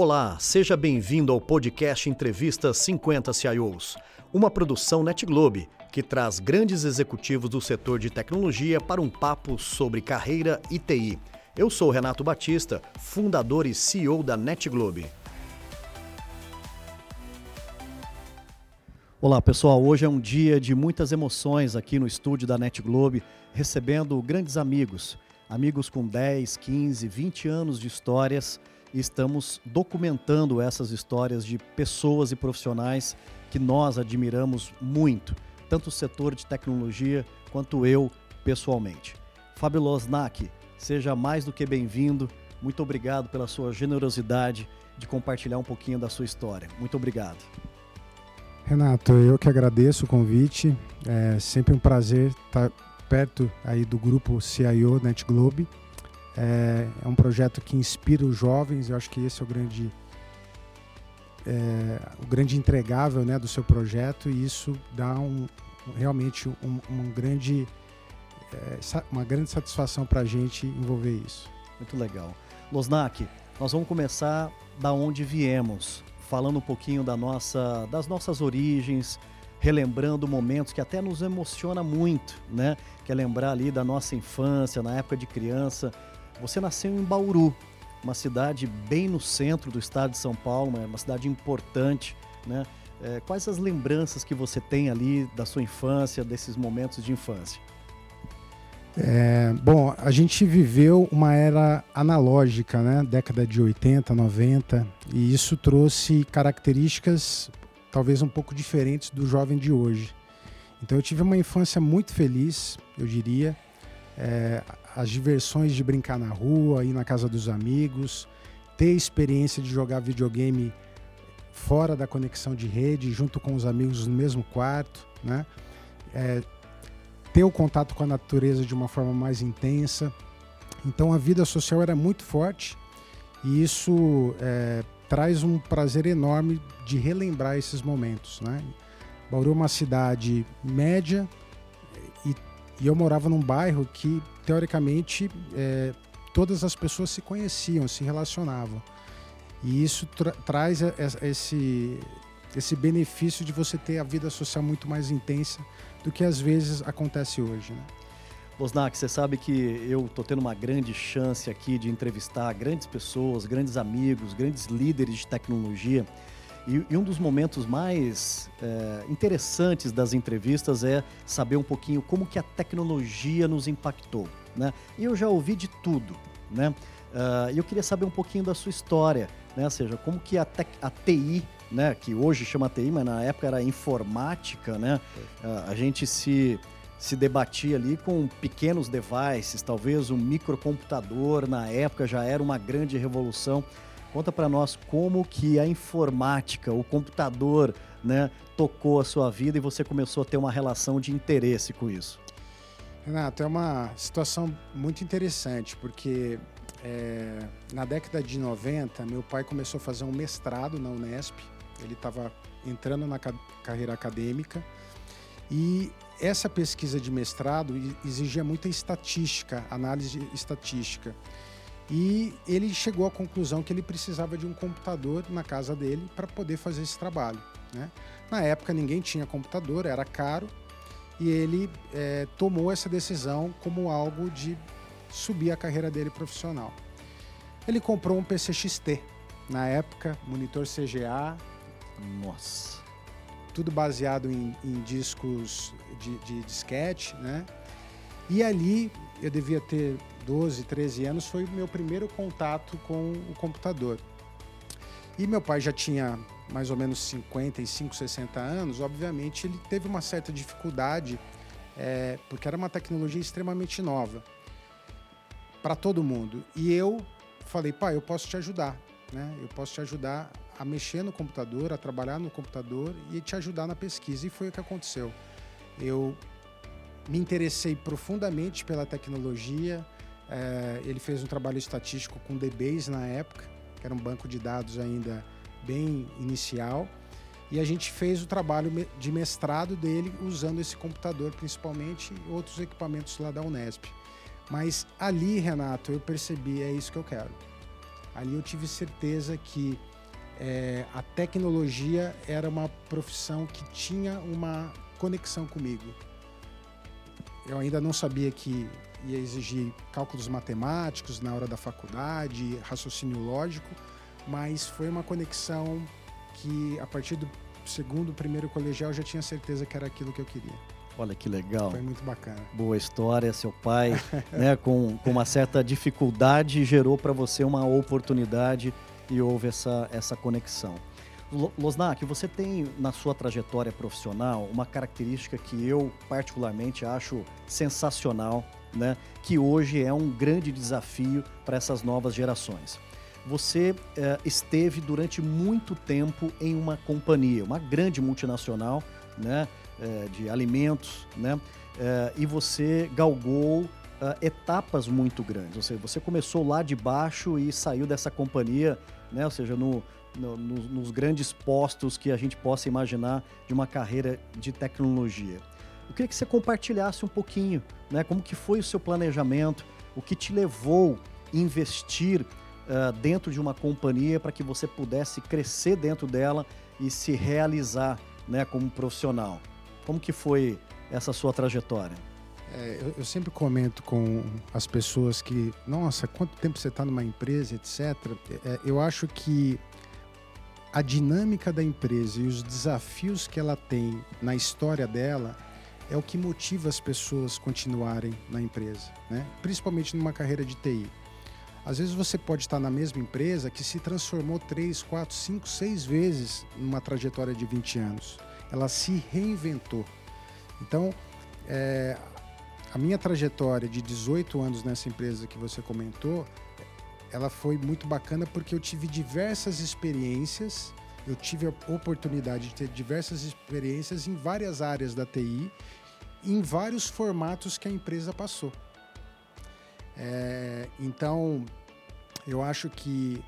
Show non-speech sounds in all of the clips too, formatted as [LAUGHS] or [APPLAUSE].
Olá, seja bem-vindo ao podcast Entrevista 50 CIOs, uma produção NetGlobe que traz grandes executivos do setor de tecnologia para um papo sobre carreira e TI. Eu sou Renato Batista, fundador e CEO da NetGlobe. Olá pessoal, hoje é um dia de muitas emoções aqui no estúdio da NetGlobe, recebendo grandes amigos, amigos com 10, 15, 20 anos de histórias e estamos documentando essas histórias de pessoas e profissionais que nós admiramos muito, tanto o setor de tecnologia quanto eu pessoalmente. Fábio Losnak, seja mais do que bem-vindo. Muito obrigado pela sua generosidade de compartilhar um pouquinho da sua história. Muito obrigado. Renato, eu que agradeço o convite. É sempre um prazer estar perto aí do grupo CIO Net Globe é, é um projeto que inspira os jovens, eu acho que esse é o grande, é, o grande entregável né, do seu projeto e isso dá um, realmente um, um grande, é, uma grande satisfação para a gente envolver isso. Muito legal. Losnak, nós vamos começar da onde viemos, falando um pouquinho da nossa, das nossas origens, relembrando momentos que até nos emociona muito, né? Que é lembrar ali da nossa infância, na época de criança, você nasceu em Bauru, uma cidade bem no centro do estado de São Paulo, uma cidade importante, né? É, quais as lembranças que você tem ali da sua infância, desses momentos de infância? É, bom, a gente viveu uma era analógica, né? Década de 80, 90, e isso trouxe características talvez um pouco diferentes do jovem de hoje. Então eu tive uma infância muito feliz, eu diria. É, as diversões de brincar na rua, ir na casa dos amigos, ter experiência de jogar videogame fora da conexão de rede, junto com os amigos no mesmo quarto, né? É, ter o contato com a natureza de uma forma mais intensa. Então a vida social era muito forte e isso é, traz um prazer enorme de relembrar esses momentos, né? Bauru é uma cidade média e, eu morava num bairro que teoricamente, é, todas as pessoas se conheciam, se relacionavam. E isso tra traz esse, esse benefício de você ter a vida social muito mais intensa do que às vezes acontece hoje. Né? Você sabe que eu estou tendo uma grande chance aqui de entrevistar grandes pessoas, grandes amigos, grandes líderes de tecnologia. E, e um dos momentos mais é, interessantes das entrevistas é saber um pouquinho como que a tecnologia nos impactou. Né? Eu já ouvi de tudo. Né? Uh, eu queria saber um pouquinho da sua história, né? Ou seja, como que a, a TI, né? que hoje chama TI, mas na época era informática, né? Uh, a gente se, se debatia ali com pequenos devices, talvez um microcomputador na época já era uma grande revolução. Conta para nós como que a informática, o computador, né, tocou a sua vida e você começou a ter uma relação de interesse com isso. Renato, é uma situação muito interessante, porque é, na década de 90, meu pai começou a fazer um mestrado na Unesp, ele estava entrando na ca carreira acadêmica, e essa pesquisa de mestrado exigia muita estatística, análise estatística. E ele chegou à conclusão que ele precisava de um computador na casa dele para poder fazer esse trabalho. Né? Na época ninguém tinha computador, era caro, e ele é, tomou essa decisão como algo de subir a carreira dele profissional. Ele comprou um PC XT, na época, monitor CGA. Nossa! Tudo baseado em, em discos de, de disquete, né? E ali, eu devia ter 12, 13 anos, foi o meu primeiro contato com o computador. E meu pai já tinha mais ou menos 55, 60 anos, obviamente ele teve uma certa dificuldade, é, porque era uma tecnologia extremamente nova para todo mundo. E eu falei, pai, eu posso te ajudar, né? Eu posso te ajudar a mexer no computador, a trabalhar no computador e te ajudar na pesquisa. E foi o que aconteceu. Eu me interessei profundamente pela tecnologia, é, ele fez um trabalho estatístico com DBase na época, que era um banco de dados ainda bem inicial. E a gente fez o trabalho de mestrado dele usando esse computador, principalmente, e outros equipamentos lá da Unesp. Mas ali, Renato, eu percebi, é isso que eu quero. Ali eu tive certeza que é, a tecnologia era uma profissão que tinha uma conexão comigo. Eu ainda não sabia que ia exigir cálculos matemáticos na hora da faculdade, raciocínio lógico, mas foi uma conexão que a partir do segundo, primeiro colegial eu já tinha certeza que era aquilo que eu queria. Olha que legal. Foi muito bacana. Boa história, seu pai, [LAUGHS] né, com, com uma certa dificuldade gerou para você uma oportunidade e houve essa, essa conexão. Losnak, você tem na sua trajetória profissional uma característica que eu particularmente acho sensacional, né? que hoje é um grande desafio para essas novas gerações. Você eh, esteve durante muito tempo em uma companhia, uma grande multinacional né? Eh, de alimentos, né? Eh, e você galgou etapas muito grandes. Ou seja, você começou lá de baixo e saiu dessa companhia, né? ou seja, no, no, nos grandes postos que a gente possa imaginar de uma carreira de tecnologia. Eu queria que você compartilhasse um pouquinho, né, como que foi o seu planejamento, o que te levou a investir uh, dentro de uma companhia para que você pudesse crescer dentro dela e se realizar, né, como profissional. Como que foi essa sua trajetória? É, eu, eu, sempre comento com as pessoas que, nossa, quanto tempo você está numa empresa, etc. É, eu acho que a dinâmica da empresa e os desafios que ela tem na história dela é o que motiva as pessoas continuarem na empresa, né? principalmente numa carreira de TI. Às vezes você pode estar na mesma empresa que se transformou 3, 4, 5, 6 vezes numa trajetória de 20 anos. Ela se reinventou. Então, é, a minha trajetória de 18 anos nessa empresa que você comentou ela foi muito bacana porque eu tive diversas experiências, eu tive a oportunidade de ter diversas experiências em várias áreas da TI, em vários formatos que a empresa passou. É, então, eu acho que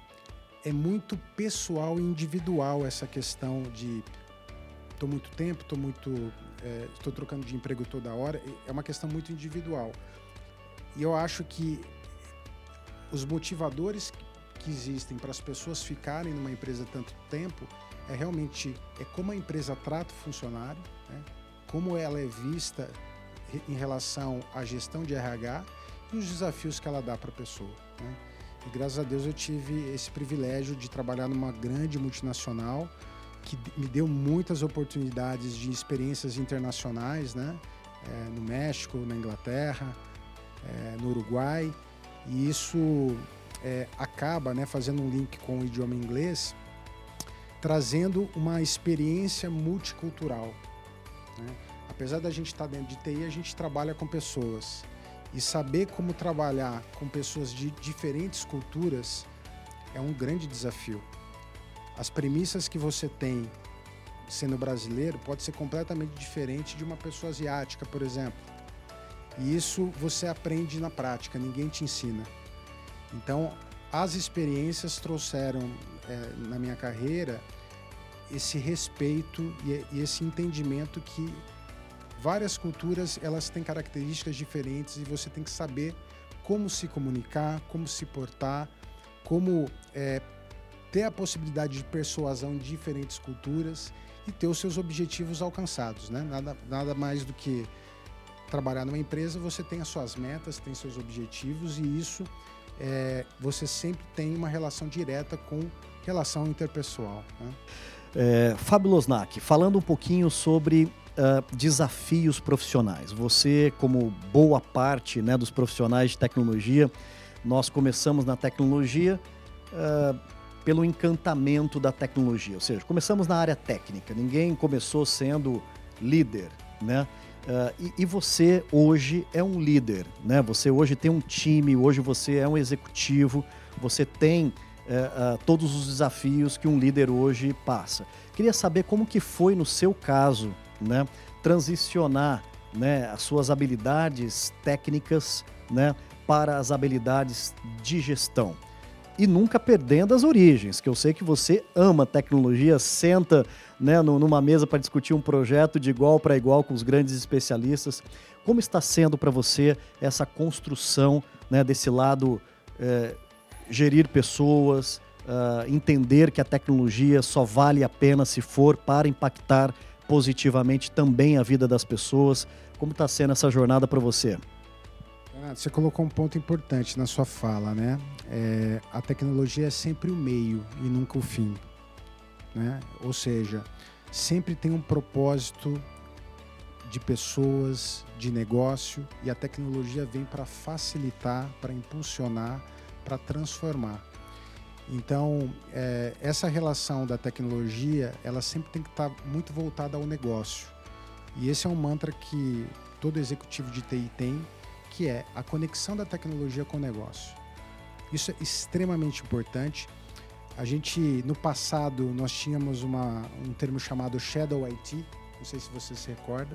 é muito pessoal e individual essa questão de estou muito tempo, estou muito estou é, trocando de emprego toda hora. É uma questão muito individual. E eu acho que os motivadores que existem para as pessoas ficarem numa empresa tanto tempo é realmente é como a empresa trata o funcionário, né? como ela é vista em relação à gestão de RH e os desafios que ela dá para a pessoa. Né? E graças a Deus eu tive esse privilégio de trabalhar numa grande multinacional que me deu muitas oportunidades de experiências internacionais, né? É, no México, na Inglaterra, é, no Uruguai e isso é, acaba né, fazendo um link com o idioma inglês, trazendo uma experiência multicultural. Né? Apesar da gente estar tá dentro de TI, a gente trabalha com pessoas. E saber como trabalhar com pessoas de diferentes culturas é um grande desafio. As premissas que você tem sendo brasileiro pode ser completamente diferente de uma pessoa asiática, por exemplo. E isso você aprende na prática, ninguém te ensina. Então, as experiências trouxeram é, na minha carreira esse respeito e, e esse entendimento que várias culturas elas têm características diferentes e você tem que saber como se comunicar, como se portar, como é, ter a possibilidade de persuasão em diferentes culturas e ter os seus objetivos alcançados, né? Nada, nada mais do que trabalhar numa empresa, você tem as suas metas, tem seus objetivos e isso é, você sempre tem uma relação direta com relação interpessoal. Né? É, Fábio Losnak, falando um pouquinho sobre uh, desafios profissionais. Você, como boa parte né, dos profissionais de tecnologia, nós começamos na tecnologia uh, pelo encantamento da tecnologia, ou seja, começamos na área técnica. Ninguém começou sendo líder, né? Uh, e, e, você hoje é um líder, né? Você hoje tem um time, hoje você é um executivo, você tem uh, uh, todos os desafios que um líder hoje passa. Queria saber como que foi no seu caso, né? Transicionar, né? As suas habilidades técnicas, né? Para as habilidades de gestão e nunca perdendo as origens, que eu sei que você ama tecnologia, senta né, numa mesa para discutir um projeto de igual para igual com os grandes especialistas. Como está sendo para você essa construção né, desse lado é, gerir pessoas, uh, entender que a tecnologia só vale a pena se for para impactar positivamente também a vida das pessoas. Como está sendo essa jornada para você? Renato, você colocou um ponto importante na sua fala, né? É, a tecnologia é sempre o meio e nunca o fim. Né? Ou seja, sempre tem um propósito de pessoas, de negócio e a tecnologia vem para facilitar, para impulsionar, para transformar. Então, é, essa relação da tecnologia, ela sempre tem que estar tá muito voltada ao negócio. E esse é um mantra que todo executivo de TI tem, que é a conexão da tecnologia com o negócio. Isso é extremamente importante. A gente, no passado, nós tínhamos uma, um termo chamado Shadow IT, não sei se você se recorda,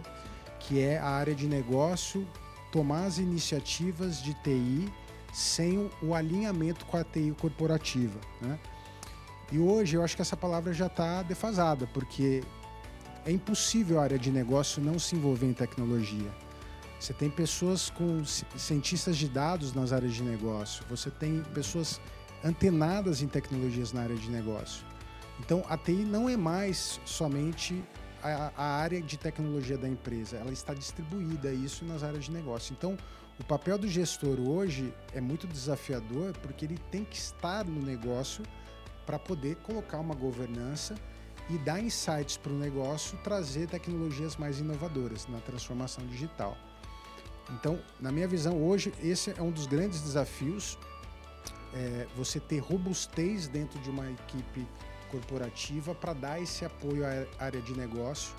que é a área de negócio tomar as iniciativas de TI sem o alinhamento com a TI corporativa. Né? E hoje eu acho que essa palavra já está defasada, porque é impossível a área de negócio não se envolver em tecnologia. Você tem pessoas com cientistas de dados nas áreas de negócio, você tem pessoas antenadas em tecnologias na área de negócio. Então a TI não é mais somente a, a área de tecnologia da empresa, ela está distribuída isso nas áreas de negócio. Então o papel do gestor hoje é muito desafiador porque ele tem que estar no negócio para poder colocar uma governança e dar insights para o negócio, trazer tecnologias mais inovadoras na transformação digital. Então, na minha visão, hoje esse é um dos grandes desafios. É você ter robustez dentro de uma equipe corporativa para dar esse apoio à área de negócio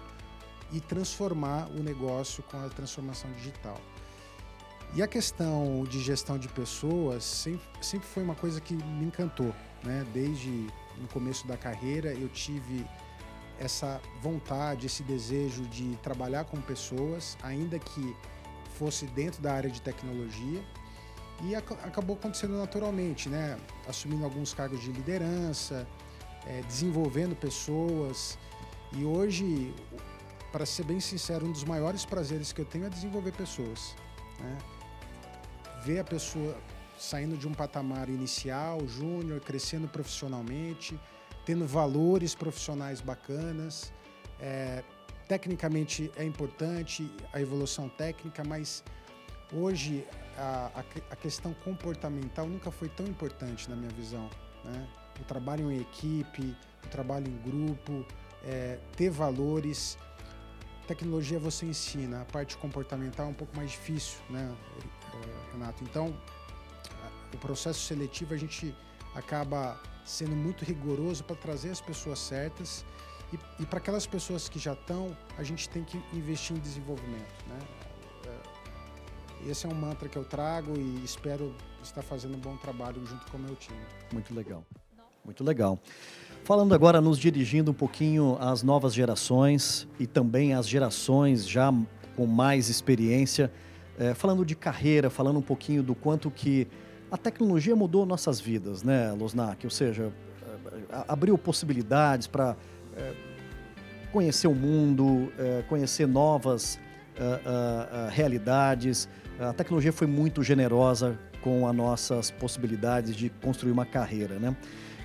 e transformar o negócio com a transformação digital. E a questão de gestão de pessoas sempre, sempre foi uma coisa que me encantou. Né? Desde no começo da carreira eu tive essa vontade, esse desejo de trabalhar com pessoas, ainda que fosse dentro da área de tecnologia. E ac acabou acontecendo naturalmente, né? assumindo alguns cargos de liderança, é, desenvolvendo pessoas. E hoje, para ser bem sincero, um dos maiores prazeres que eu tenho é desenvolver pessoas. Né? ver a pessoa saindo de um patamar inicial, júnior, crescendo profissionalmente, tendo valores profissionais bacanas. É, tecnicamente é importante a evolução técnica, mas hoje a, a, questão comportamental nunca foi tão importante na minha visão. Né? O trabalho em equipe, o trabalho em grupo, é, ter valores. Tecnologia você ensina, a parte comportamental é um pouco mais difícil, né? Renato. Então, o processo seletivo a gente acaba sendo muito rigoroso para trazer as pessoas certas e, e para aquelas pessoas que já estão, a gente tem que investir em desenvolvimento. Né? É, esse é um mantra que eu trago e espero estar fazendo um bom trabalho junto com o meu time. Muito legal. Muito legal. Falando agora, nos dirigindo um pouquinho às novas gerações e também às gerações já com mais experiência, é, falando de carreira, falando um pouquinho do quanto que a tecnologia mudou nossas vidas, né, Losnak? Ou seja, é, abriu possibilidades para é, conhecer o mundo, é, conhecer novas é, é, realidades. A tecnologia foi muito generosa com as nossas possibilidades de construir uma carreira, né?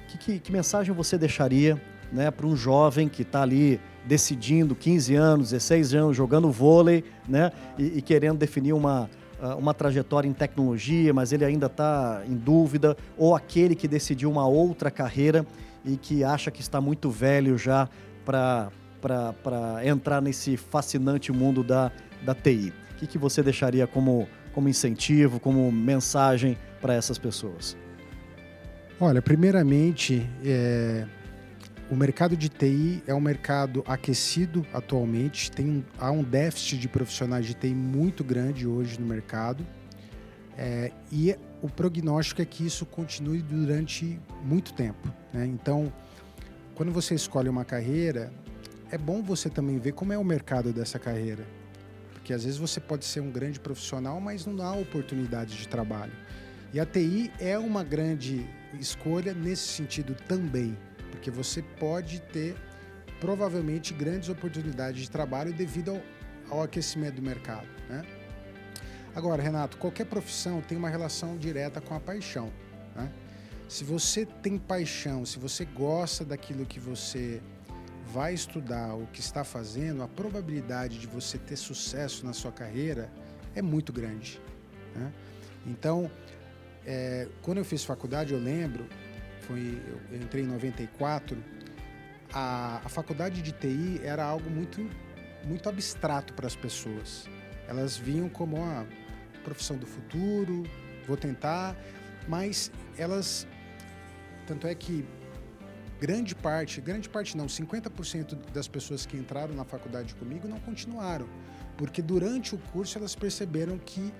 Que, que, que mensagem você deixaria né, para um jovem que está ali decidindo 15 anos, 16 anos, jogando vôlei, né? E, e querendo definir uma, uma trajetória em tecnologia, mas ele ainda está em dúvida, ou aquele que decidiu uma outra carreira e que acha que está muito velho já para entrar nesse fascinante mundo da, da TI. O que, que você deixaria como, como incentivo, como mensagem para essas pessoas? Olha, primeiramente, é, o mercado de TI é um mercado aquecido atualmente, tem há um déficit de profissionais de TI muito grande hoje no mercado. É, e o prognóstico é que isso continue durante muito tempo. Né? Então, quando você escolhe uma carreira, é bom você também ver como é o mercado dessa carreira. Porque às vezes você pode ser um grande profissional, mas não há oportunidade de trabalho. E a TI é uma grande escolha nesse sentido também porque você pode ter provavelmente grandes oportunidades de trabalho devido ao, ao aquecimento do mercado. Né? Agora, Renato, qualquer profissão tem uma relação direta com a paixão. Né? Se você tem paixão, se você gosta daquilo que você vai estudar, o que está fazendo, a probabilidade de você ter sucesso na sua carreira é muito grande. Né? Então, é, quando eu fiz faculdade, eu lembro, foi, eu entrei em 94, a, a faculdade de TI era algo muito, muito abstrato para as pessoas. Elas vinham como a profissão do futuro, vou tentar, mas elas tanto é que grande parte, grande parte não, 50% das pessoas que entraram na faculdade comigo não continuaram, porque durante o curso elas perceberam que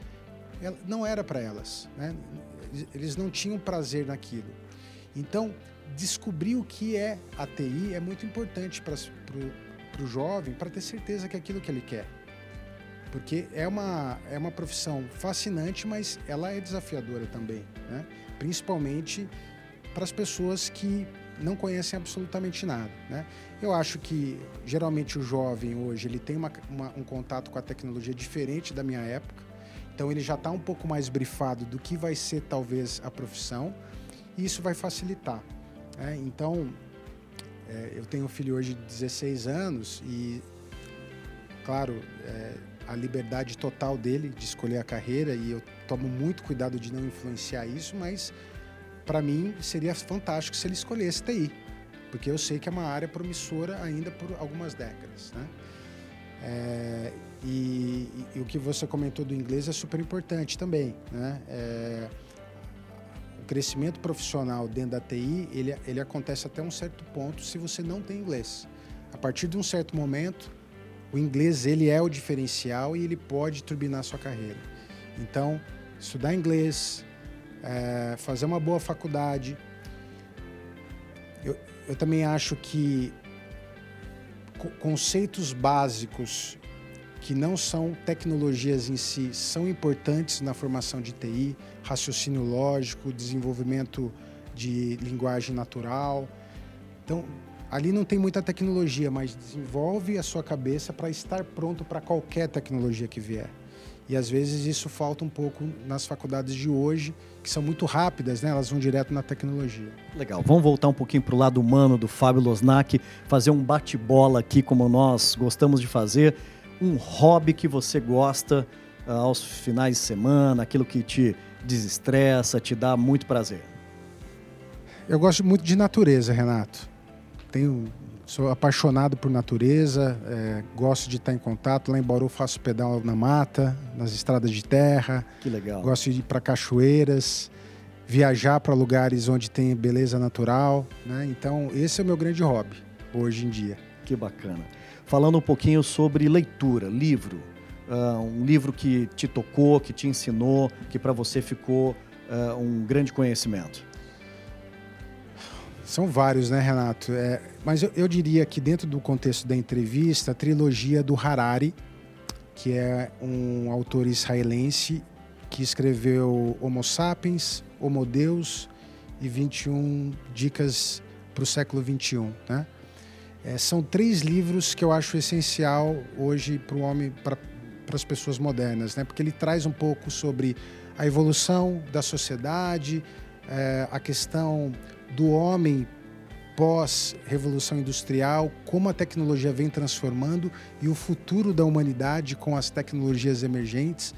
não era para elas, né? eles não tinham prazer naquilo. Então, descobrir o que é a TI é muito importante para o jovem, para ter certeza que é aquilo que ele quer. Porque é uma, é uma profissão fascinante, mas ela é desafiadora também, né? principalmente para as pessoas que não conhecem absolutamente nada. Né? Eu acho que geralmente o jovem hoje ele tem uma, uma, um contato com a tecnologia diferente da minha época, então ele já está um pouco mais brifado do que vai ser talvez a profissão e isso vai facilitar. Né? Então é, eu tenho um filho hoje de 16 anos e, claro, é, a liberdade total dele de escolher a carreira e eu tomo muito cuidado de não influenciar isso, mas para mim seria fantástico se ele escolhesse TI, porque eu sei que é uma área promissora ainda por algumas décadas. Né? É, e, e, e, o que você comentou do inglês é super importante também. Né? É, crescimento profissional dentro da TI ele, ele acontece até um certo ponto se você não tem inglês. A partir de um certo momento, o inglês ele é o diferencial e ele pode turbinar sua carreira. Então, estudar inglês, é, fazer uma boa faculdade. Eu, eu também acho que conceitos básicos que não são tecnologias em si são importantes na formação de TI, raciocínio lógico, desenvolvimento de linguagem natural. Então, ali não tem muita tecnologia, mas desenvolve a sua cabeça para estar pronto para qualquer tecnologia que vier. E às vezes isso falta um pouco nas faculdades de hoje, que são muito rápidas, né? Elas vão direto na tecnologia. Legal. Vamos voltar um pouquinho para o lado humano do Fábio Losnak, fazer um bate-bola aqui como nós gostamos de fazer. Um hobby que você gosta uh, aos finais de semana, aquilo que te desestressa, te dá muito prazer. Eu gosto muito de natureza, Renato. Tenho Sou apaixonado por natureza, é, gosto de estar em contato. Lá em Bauru faço pedal na mata, nas estradas de terra. Que legal. Gosto de ir para cachoeiras, viajar para lugares onde tem beleza natural. Né? Então, esse é o meu grande hobby hoje em dia. Que bacana. Falando um pouquinho sobre leitura, livro. Uh, um livro que te tocou, que te ensinou, que para você ficou uh, um grande conhecimento. São vários, né, Renato? É, mas eu, eu, diria que dentro do contexto da entrevista, a trilogia do Harari, que é um autor israelense que escreveu Homo Sapiens, Homo Deus e 21 Dicas para o século 21, né? É, são três livros que eu acho essencial hoje para o homem, para as pessoas modernas, né? Porque ele traz um pouco sobre a evolução da sociedade, é, a questão do homem pós-revolução industrial, como a tecnologia vem transformando e o futuro da humanidade com as tecnologias emergentes.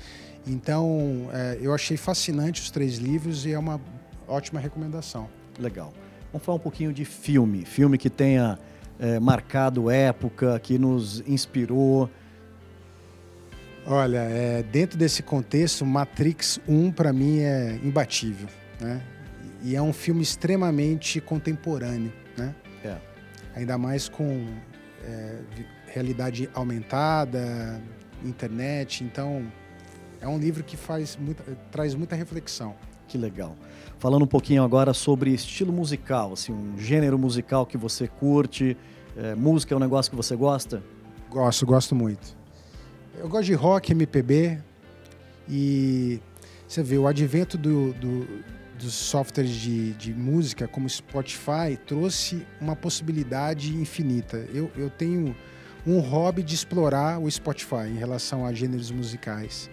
Então, é, eu achei fascinante os três livros e é uma ótima recomendação. Legal. Vamos falar um pouquinho de filme. Filme que tenha é, marcado época, que nos inspirou. Olha, é, dentro desse contexto, Matrix 1 para mim é imbatível. Né? E é um filme extremamente contemporâneo, né? É. Ainda mais com é, realidade aumentada, internet. Então, é um livro que faz muita, traz muita reflexão. Que legal. Falando um pouquinho agora sobre estilo musical, assim, um gênero musical que você curte, é, música é um negócio que você gosta? Gosto, gosto muito. Eu gosto de rock, MPB e você vê o advento do, do dos softwares de, de música, como Spotify, trouxe uma possibilidade infinita. Eu, eu tenho um hobby de explorar o Spotify em relação a gêneros musicais.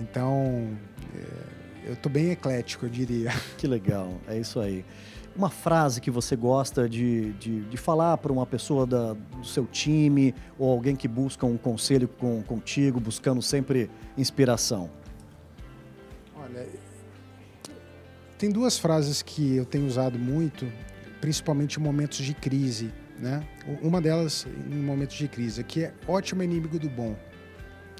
Então, é, eu estou bem eclético, eu diria. [LAUGHS] Que legal, é isso aí. Uma frase que você gosta de, de, de falar para uma pessoa da, do seu time ou alguém que busca um conselho com, contigo, buscando sempre inspiração? Olha, tem duas frases que eu tenho usado muito, principalmente em momentos de crise. Né? Uma delas em momentos de crise, que é ótimo inimigo do bom.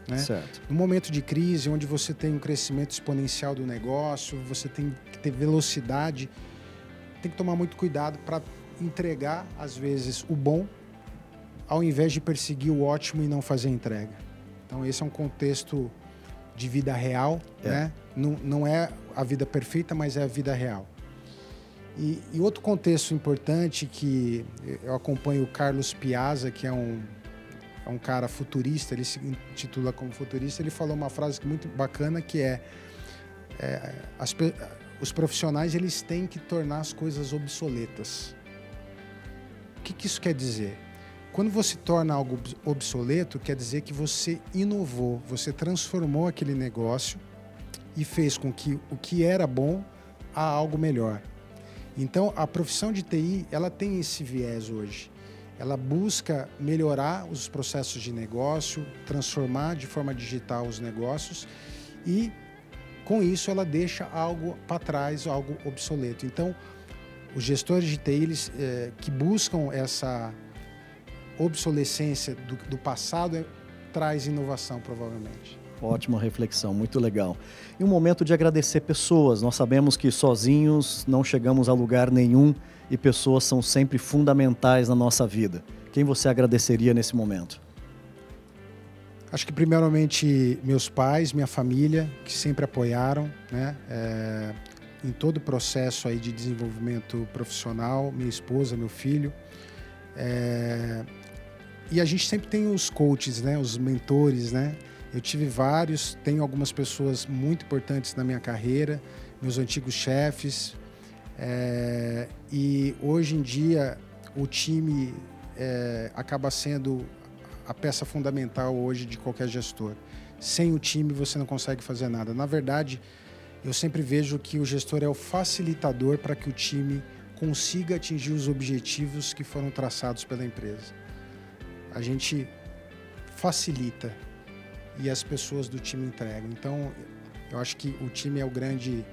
Né? Certo. No momento de crise, onde você tem um crescimento exponencial do negócio, você tem que ter velocidade, tem que tomar muito cuidado para entregar, às vezes, o bom, ao invés de perseguir o ótimo e não fazer a entrega. Então, esse é um contexto de vida real, é. né? Não, não é a vida perfeita, mas é a vida real. E, e, outro contexto importante que eu acompanho o Carlos Piazza, que é um, é um cara futurista, ele se intitula como futurista, ele falou uma frase muito bacana que é, é as, os profissionais eles têm que tornar as coisas obsoletas. O que, que isso quer dizer? Quando você torna algo obsoleto, quer dizer que você inovou, você transformou aquele negócio e fez com que o que era bom a algo melhor. Então, a profissão de TI, ela tem esse viés hoje. Ela busca melhorar os processos de negócio, transformar de forma digital os negócios e com isso ela deixa algo para trás, algo obsoleto. Então, os gestores de TI eles, é, que buscam essa obsolescência do, do passado é, traz inovação, provavelmente. Ótima reflexão, muito legal. E um momento de agradecer pessoas. Nós sabemos que sozinhos não chegamos a lugar nenhum e pessoas são sempre fundamentais na nossa vida. Quem você agradeceria nesse momento? Acho que primeiramente meus pais, minha família, que sempre apoiaram, né? É, em todo o processo aí de desenvolvimento profissional, minha esposa, meu filho. É, e a gente sempre tem os coaches, né? Os mentores, né? Eu tive vários, tenho algumas pessoas muito importantes na minha carreira, meus antigos chefes. É, e hoje em dia o time é, acaba sendo a peça fundamental hoje de qualquer gestor. Sem o time você não consegue fazer nada. Na verdade, eu sempre vejo que o gestor é o facilitador para que o time consiga atingir os objetivos que foram traçados pela empresa. A gente facilita e as pessoas do time entregam. Então, eu acho que o time é o grande.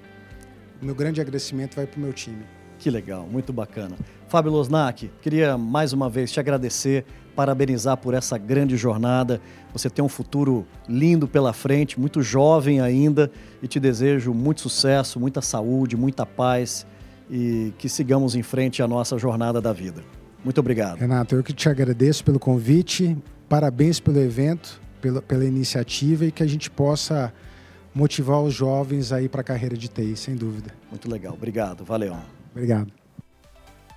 Meu grande agradecimento vai para o meu time. Que legal, muito bacana. Fábio Losnak, queria mais uma vez te agradecer, parabenizar por essa grande jornada. Você tem um futuro lindo pela frente, muito jovem ainda, e te desejo muito sucesso, muita saúde, muita paz e que sigamos em frente a nossa jornada da vida. Muito obrigado. Renato, eu que te agradeço pelo convite, parabéns pelo evento, pela, pela iniciativa e que a gente possa motivar os jovens aí para a carreira de TI, sem dúvida. Muito legal, obrigado, valeu. Obrigado.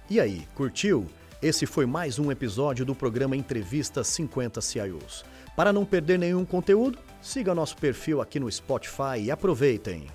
E aí, curtiu? Esse foi mais um episódio do programa Entrevista 50 CIOs. Para não perder nenhum conteúdo, siga nosso perfil aqui no Spotify e aproveitem!